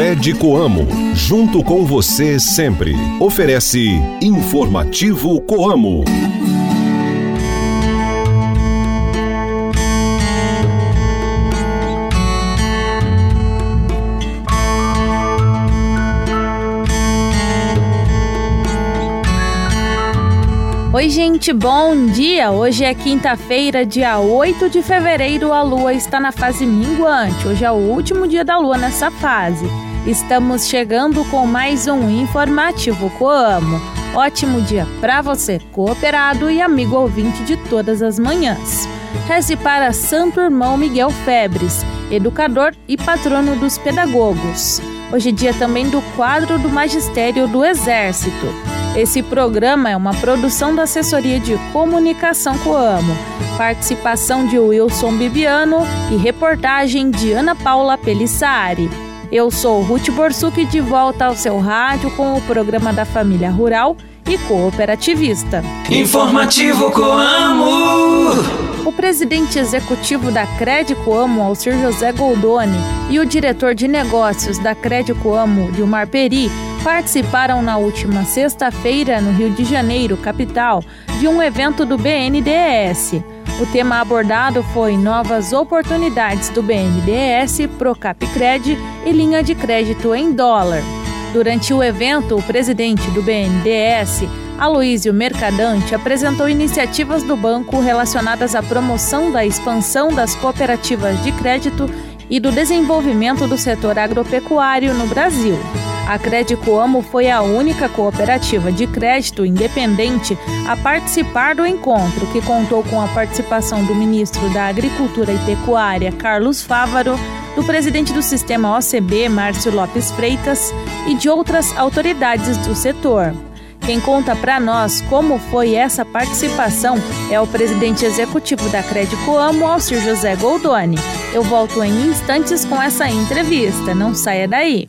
Crede Coamo, junto com você sempre. Oferece Informativo Coamo. Oi, gente, bom dia! Hoje é quinta-feira, dia 8 de fevereiro. A lua está na fase minguante. Hoje é o último dia da lua nessa fase. Estamos chegando com mais um informativo Coamo. Ótimo dia para você, cooperado e amigo ouvinte de todas as manhãs. Reze para Santo Irmão Miguel Febres, educador e patrono dos pedagogos. Hoje é dia também do quadro do Magistério do Exército. Esse programa é uma produção da Assessoria de Comunicação Coamo, participação de Wilson Bibiano e reportagem de Ana Paula Pelissari. Eu sou Ruth Borsuk de volta ao seu rádio com o programa da Família Rural e Cooperativista. Informativo Coamo! O presidente executivo da Crédito Coamo, Alcir José Goldoni, e o diretor de negócios da Crédito Coamo, Dilmar Peri, participaram na última sexta-feira, no Rio de Janeiro, capital, de um evento do BNDES. O tema abordado foi novas oportunidades do BNDES, Procapcred e linha de crédito em dólar. Durante o evento, o presidente do BNDES, Aloísio Mercadante, apresentou iniciativas do banco relacionadas à promoção da expansão das cooperativas de crédito e do desenvolvimento do setor agropecuário no Brasil. A Credicoamo foi a única cooperativa de crédito independente a participar do encontro, que contou com a participação do ministro da Agricultura e Pecuária, Carlos Fávaro, do presidente do sistema OCB, Márcio Lopes Freitas, e de outras autoridades do setor. Quem conta para nós como foi essa participação é o presidente executivo da Credicoamo, Alcir José Goldoni. Eu volto em instantes com essa entrevista, não saia daí.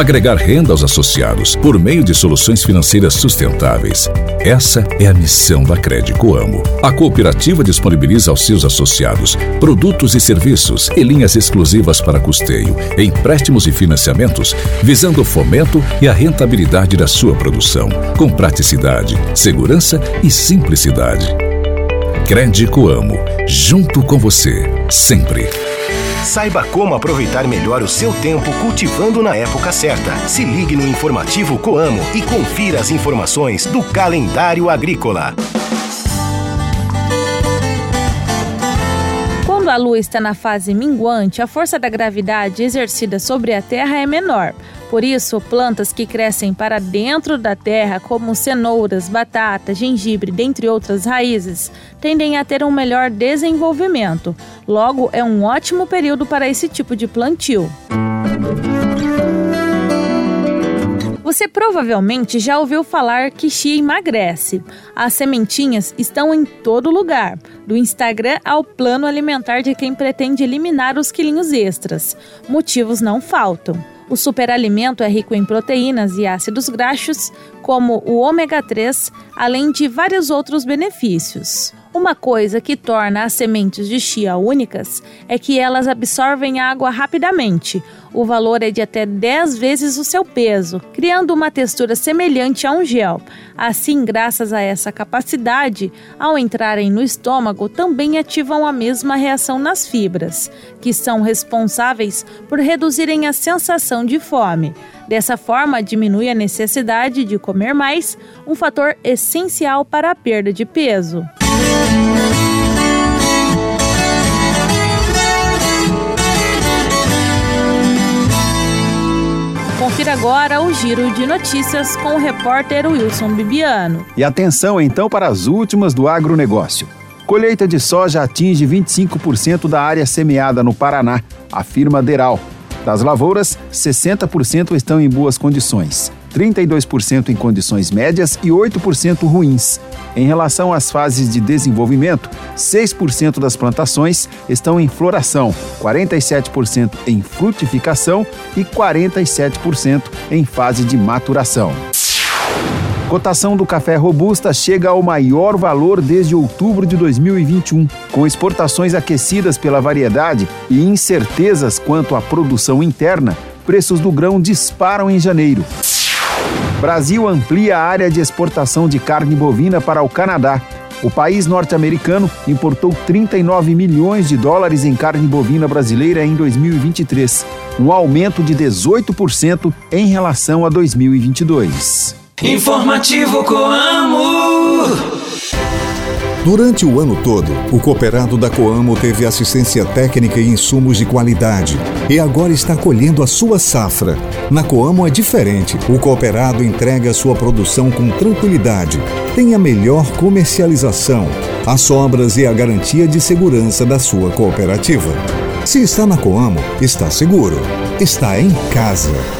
Agregar renda aos associados por meio de soluções financeiras sustentáveis. Essa é a missão da Crédito Amo. A cooperativa disponibiliza aos seus associados produtos e serviços e linhas exclusivas para custeio, empréstimos e financiamentos, visando o fomento e a rentabilidade da sua produção, com praticidade, segurança e simplicidade. Crédito Amo, junto com você, sempre. Saiba como aproveitar melhor o seu tempo cultivando na época certa. Se ligue no informativo Coamo e confira as informações do calendário agrícola. A Lua está na fase minguante, a força da gravidade exercida sobre a Terra é menor. Por isso, plantas que crescem para dentro da terra, como cenouras, batata, gengibre, dentre outras raízes, tendem a ter um melhor desenvolvimento. Logo, é um ótimo período para esse tipo de plantio. Você provavelmente já ouviu falar que chia emagrece. As sementinhas estão em todo lugar, do Instagram ao plano alimentar de quem pretende eliminar os quilinhos extras. Motivos não faltam. O superalimento é rico em proteínas e ácidos graxos, como o ômega 3, além de vários outros benefícios. Uma coisa que torna as sementes de chia únicas é que elas absorvem água rapidamente. O valor é de até 10 vezes o seu peso, criando uma textura semelhante a um gel. Assim, graças a essa capacidade, ao entrarem no estômago, também ativam a mesma reação nas fibras, que são responsáveis por reduzirem a sensação de fome. Dessa forma, diminui a necessidade de comer mais, um fator essencial para a perda de peso. Confira agora o giro de notícias com o repórter Wilson Bibiano. E atenção então para as últimas do agronegócio. Colheita de soja atinge 25% da área semeada no Paraná, afirma Deral. Das lavouras, 60% estão em boas condições. 32% em condições médias e 8% ruins. Em relação às fases de desenvolvimento, 6% das plantações estão em floração, 47% em frutificação e 47% em fase de maturação. Cotação do café robusta chega ao maior valor desde outubro de 2021. Com exportações aquecidas pela variedade e incertezas quanto à produção interna, preços do grão disparam em janeiro. Brasil amplia a área de exportação de carne bovina para o Canadá. O país norte-americano importou 39 milhões de dólares em carne bovina brasileira em 2023, um aumento de 18% em relação a 2022. Informativo Coamo. Durante o ano todo, o cooperado da Coamo teve assistência técnica e insumos de qualidade e agora está colhendo a sua safra. Na Coamo é diferente. O cooperado entrega sua produção com tranquilidade, tem a melhor comercialização, as sobras e a garantia de segurança da sua cooperativa. Se está na Coamo, está seguro. Está em casa.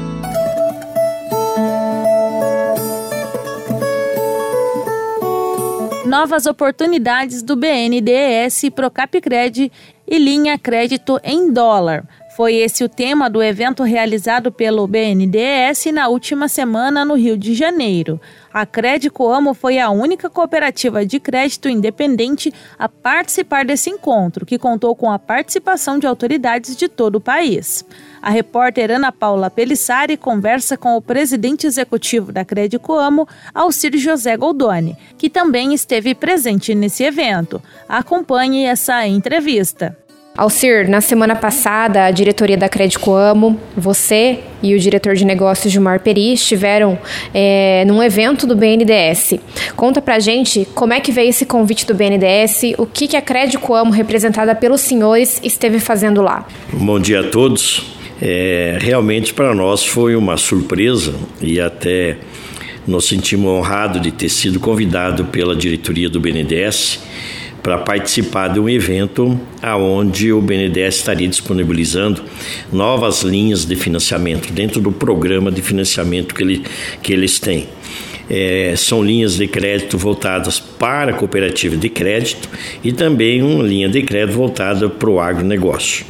Novas oportunidades do BNDES, Procapcred e linha crédito em dólar. Foi esse o tema do evento realizado pelo BNDES na última semana no Rio de Janeiro. A Crédito Amo foi a única cooperativa de crédito independente a participar desse encontro, que contou com a participação de autoridades de todo o país. A repórter Ana Paula Pelissari conversa com o presidente executivo da Crédito Amo, Alcir José Goldoni, que também esteve presente nesse evento. Acompanhe essa entrevista. Alcir, na semana passada, a diretoria da Crédito Amo, você e o diretor de negócios Gilmar Peri estiveram é, num evento do BNDES. Conta pra gente como é que veio esse convite do BNDES, o que, que a Crédito Amo, representada pelos senhores, esteve fazendo lá. Bom dia a todos. É, realmente para nós foi uma surpresa e até nos sentimos honrados de ter sido convidado pela diretoria do BNDES para participar de um evento aonde o BNDES estaria disponibilizando novas linhas de financiamento dentro do programa de financiamento que, ele, que eles têm. É, são linhas de crédito voltadas para a cooperativa de crédito e também uma linha de crédito voltada para o agronegócio.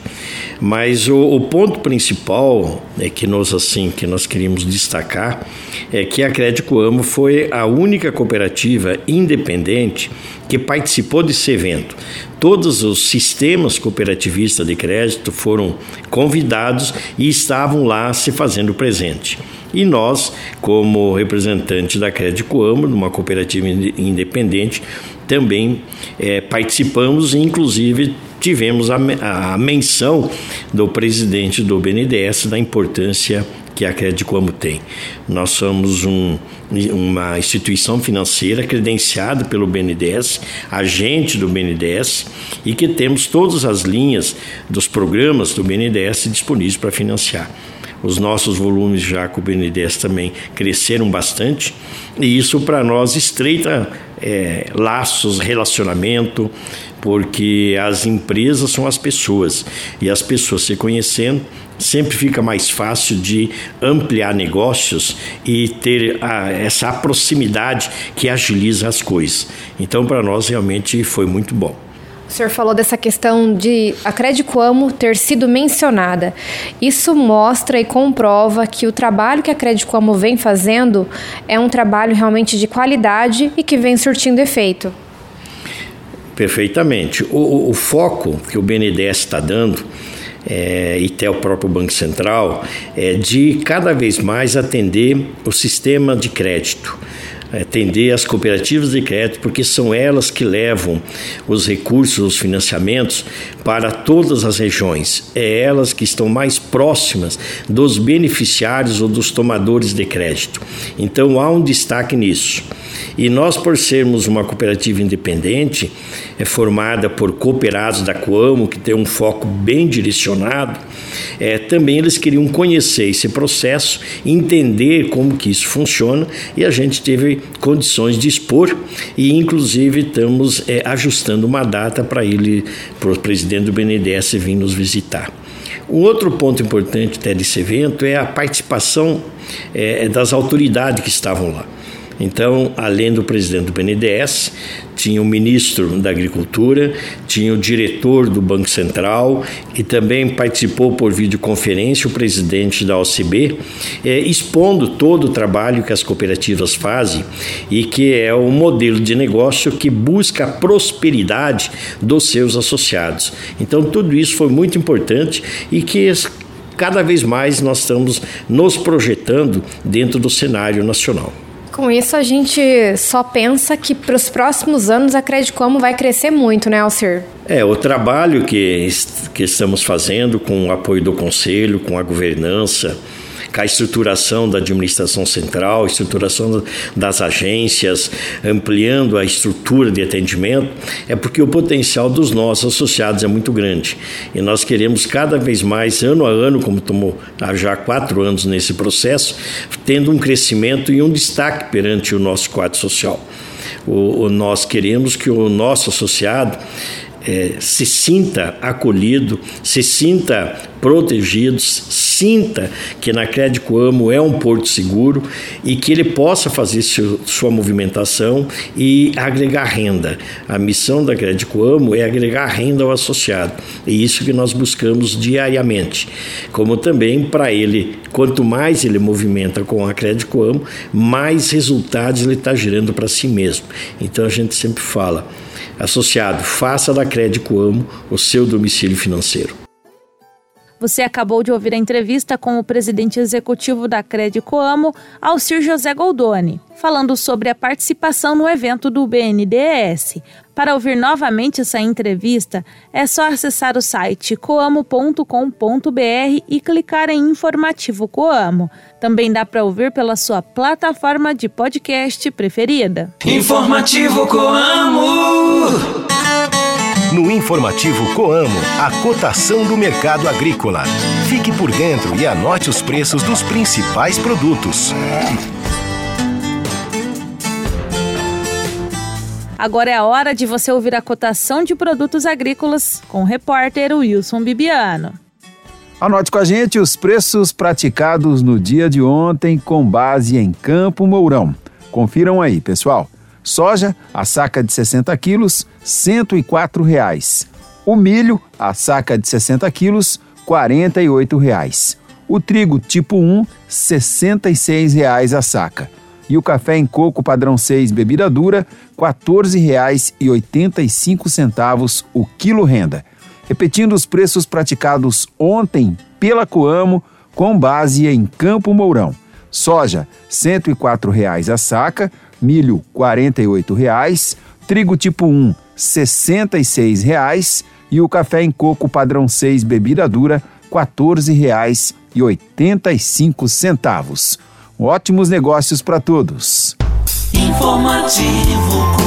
Mas o, o, ponto principal é que nós assim que nós queríamos destacar é que a Crédito Amo foi a única cooperativa independente que participou desse evento. Todos os sistemas cooperativistas de crédito foram convidados e estavam lá se fazendo presente. E nós, como representante da Crédito Amo, uma cooperativa independente, também é, participamos e, inclusive, tivemos a, a menção do presidente do BNDES da importância que a Credicomo tem. Nós somos um, uma instituição financeira credenciada pelo BNDES, agente do BNDES, e que temos todas as linhas dos programas do BNDES disponíveis para financiar. Os nossos volumes já com o BNDES também cresceram bastante e isso para nós estreita é, laços, relacionamento, porque as empresas são as pessoas e as pessoas se conhecendo sempre fica mais fácil de ampliar negócios e ter a, essa proximidade que agiliza as coisas. Então, para nós, realmente foi muito bom. O senhor falou dessa questão de a Credicoamo ter sido mencionada. Isso mostra e comprova que o trabalho que a Credicoamo vem fazendo é um trabalho realmente de qualidade e que vem surtindo efeito. Perfeitamente. O, o foco que o BNDES está dando é, e até o próprio Banco Central é de cada vez mais atender o sistema de crédito atender as cooperativas de crédito, porque são elas que levam os recursos, os financiamentos para todas as regiões. É elas que estão mais próximas dos beneficiários ou dos tomadores de crédito. Então há um destaque nisso. E nós, por sermos uma cooperativa independente, é formada por cooperados da Coamo, que tem um foco bem direcionado, é, também eles queriam conhecer esse processo, entender como que isso funciona, e a gente teve condições de expor e inclusive estamos é, ajustando uma data para ele, para o presidente do BNDES vir nos visitar. Um outro ponto importante até desse evento é a participação é, das autoridades que estavam lá. Então, além do presidente do BNDES, tinha o ministro da Agricultura, tinha o diretor do Banco Central e também participou por videoconferência o presidente da OCB, é, expondo todo o trabalho que as cooperativas fazem e que é o modelo de negócio que busca a prosperidade dos seus associados. Então, tudo isso foi muito importante e que cada vez mais nós estamos nos projetando dentro do cenário nacional. Com isso, a gente só pensa que para os próximos anos a Como vai crescer muito, né, Alcir? É, o trabalho que, que estamos fazendo com o apoio do Conselho, com a governança, a estruturação da administração central, estruturação das agências, ampliando a estrutura de atendimento, é porque o potencial dos nossos associados é muito grande. E nós queremos cada vez mais, ano a ano, como tomou já quatro anos nesse processo, tendo um crescimento e um destaque perante o nosso quadro social. O, o, nós queremos que o nosso associado é, se sinta acolhido, se sinta protegido, sinta que na Crédito Amo é um porto seguro e que ele possa fazer seu, sua movimentação e agregar renda. A missão da Crédito Amo é agregar renda ao associado e isso que nós buscamos diariamente. Como também para ele, quanto mais ele movimenta com a Crédito Amo, mais resultados ele está gerando para si mesmo. Então a gente sempre fala Associado, faça da Crédito Amo o seu domicílio financeiro. Você acabou de ouvir a entrevista com o presidente executivo da Crédito Amo, Alcir José Goldoni, falando sobre a participação no evento do BNDES. Para ouvir novamente essa entrevista, é só acessar o site coamo.com.br e clicar em Informativo Coamo. Também dá para ouvir pela sua plataforma de podcast preferida. Informativo Coamo. No informativo Coamo, a cotação do mercado agrícola. Fique por dentro e anote os preços dos principais produtos. Agora é a hora de você ouvir a cotação de produtos agrícolas com o repórter Wilson Bibiano. Anote com a gente os preços praticados no dia de ontem com base em Campo Mourão. Confiram aí, pessoal. Soja, a saca de 60 quilos, 104 reais. O milho, a saca de 60 quilos, 48 reais. O trigo tipo 1, 66 reais a saca. E o café em coco padrão 6 bebida dura, R$ 14,85 o quilo renda. Repetindo os preços praticados ontem pela Coamo com base em Campo Mourão. Soja, 104 reais a saca, milho 48 reais, trigo tipo 1 66 reais, e o café em coco padrão 6 bebida dura R$ 14,85. Ótimos negócios para todos. Informativo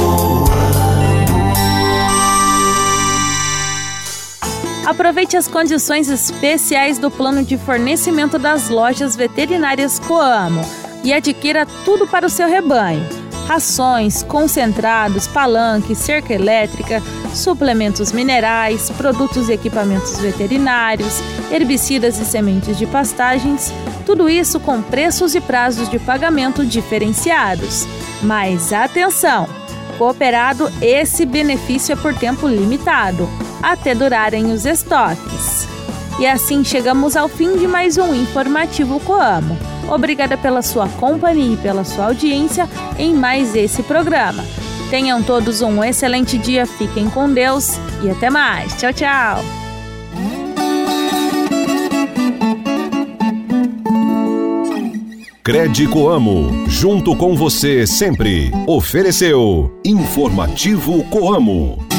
Aproveite as condições especiais do plano de fornecimento das lojas veterinárias Coamo e adquira tudo para o seu rebanho rações, concentrados, palanque, cerca elétrica, suplementos minerais, produtos e equipamentos veterinários, herbicidas e sementes de pastagens, tudo isso com preços e prazos de pagamento diferenciados. Mas atenção! Cooperado, esse benefício é por tempo limitado, até durarem os estoques. E assim chegamos ao fim de mais um informativo Coamo. Obrigada pela sua companhia e pela sua audiência em mais esse programa. Tenham todos um excelente dia, fiquem com Deus e até mais. Tchau, tchau. Crédito Amo, junto com você sempre. Ofereceu Informativo Coamo.